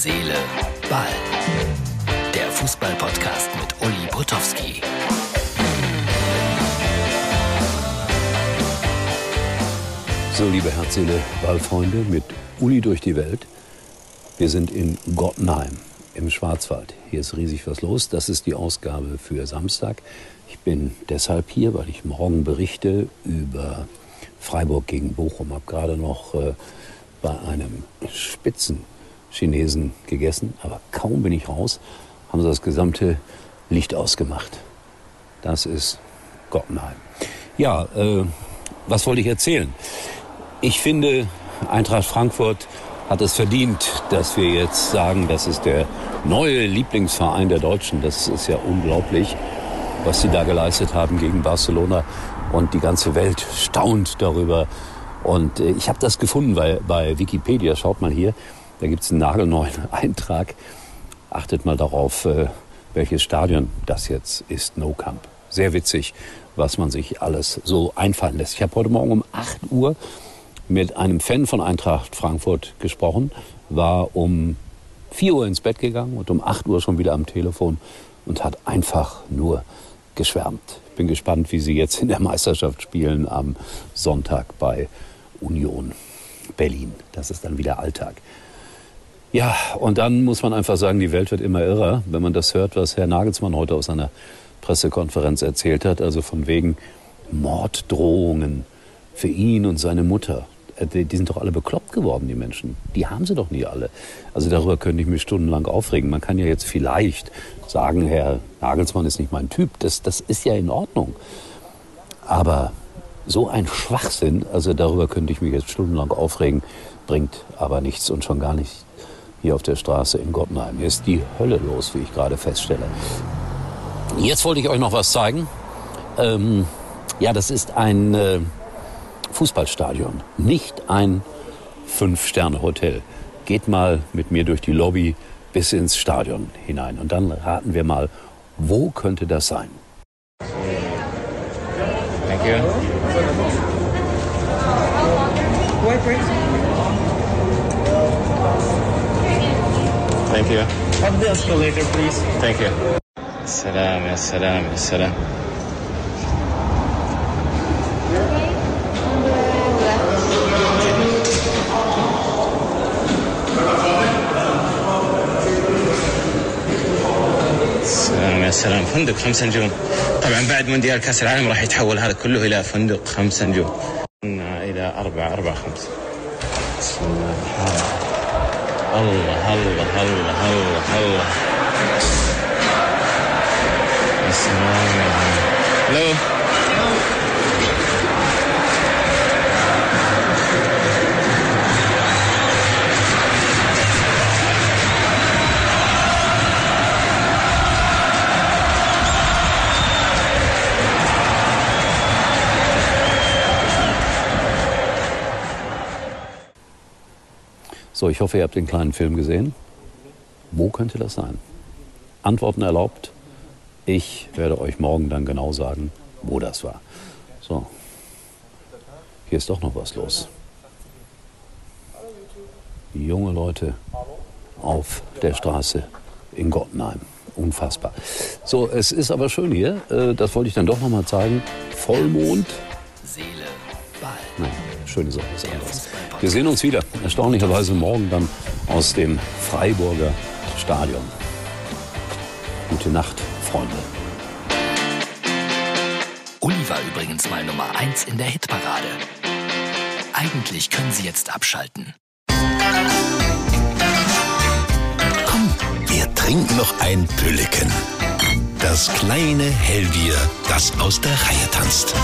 Seele, Ball. Der Fußball-Podcast mit Uli Potowski. So, liebe Herzseele, Ballfreunde, mit Uli durch die Welt. Wir sind in Gottenheim im Schwarzwald. Hier ist riesig was los. Das ist die Ausgabe für Samstag. Ich bin deshalb hier, weil ich morgen berichte über Freiburg gegen Bochum. Habe gerade noch äh, bei einem Spitzen Chinesen gegessen, aber kaum bin ich raus, haben sie das gesamte Licht ausgemacht. Das ist Gottenheim. Ja, äh, was wollte ich erzählen? Ich finde, Eintracht Frankfurt hat es verdient, dass wir jetzt sagen, das ist der neue Lieblingsverein der Deutschen. Das ist ja unglaublich, was sie da geleistet haben gegen Barcelona. Und die ganze Welt staunt darüber. Und äh, ich habe das gefunden bei, bei Wikipedia. Schaut mal hier. Da gibt es einen nagelneuen Eintrag. Achtet mal darauf, äh, welches Stadion das jetzt ist. No Camp. Sehr witzig, was man sich alles so einfallen lässt. Ich habe heute Morgen um 8 Uhr mit einem Fan von Eintracht Frankfurt gesprochen, war um 4 Uhr ins Bett gegangen und um 8 Uhr schon wieder am Telefon und hat einfach nur geschwärmt. Bin gespannt, wie sie jetzt in der Meisterschaft spielen am Sonntag bei Union Berlin. Das ist dann wieder Alltag. Ja, und dann muss man einfach sagen, die Welt wird immer irrer, wenn man das hört, was Herr Nagelsmann heute aus seiner Pressekonferenz erzählt hat, also von wegen Morddrohungen für ihn und seine Mutter. Äh, die sind doch alle bekloppt geworden, die Menschen. Die haben sie doch nie alle. Also darüber könnte ich mich stundenlang aufregen. Man kann ja jetzt vielleicht sagen, Herr Nagelsmann ist nicht mein Typ. Das, das ist ja in Ordnung. Aber so ein Schwachsinn, also darüber könnte ich mich jetzt stundenlang aufregen, bringt aber nichts und schon gar nicht hier auf der Straße in Gottenheim. Hier ist die Hölle los, wie ich gerade feststelle. Jetzt wollte ich euch noch was zeigen. Ähm, ja, das ist ein äh, Fußballstadion, nicht ein Fünf-Sterne-Hotel. Geht mal mit mir durch die Lobby bis ins Stadion hinein und dann raten wir mal, wo könnte das sein? Thank you. Thank you. Up the escalator, please. Thank you. سلام يا سلام يا سلام سلام يا سلام فندق خمسة نجوم طبعا بعد مونديال كاس العالم راح يتحول هذا كله إلى فندق خمسة نجوم إلى أربعة أربعة خمسة بسم الله الله الله الله الله الله يا سلام يا جماعة. لو So, ich hoffe, ihr habt den kleinen Film gesehen. Wo könnte das sein? Antworten erlaubt. Ich werde euch morgen dann genau sagen, wo das war. So, hier ist doch noch was los. Junge Leute auf der Straße in Gottenheim. Unfassbar. So, es ist aber schön hier. Äh, Das wollte ich dann doch noch mal zeigen. Vollmond. Seele, Ball. Nein, schöne Sache ist anderes. Wir sehen uns wieder, erstaunlicherweise morgen dann aus dem Freiburger Stadion. Gute Nacht, Freunde. Uli war übrigens mal Nummer 1 in der Hitparade. Eigentlich können Sie jetzt abschalten. Komm, wir trinken noch ein Pülliken. Das kleine Hellbier, das aus der Reihe tanzt.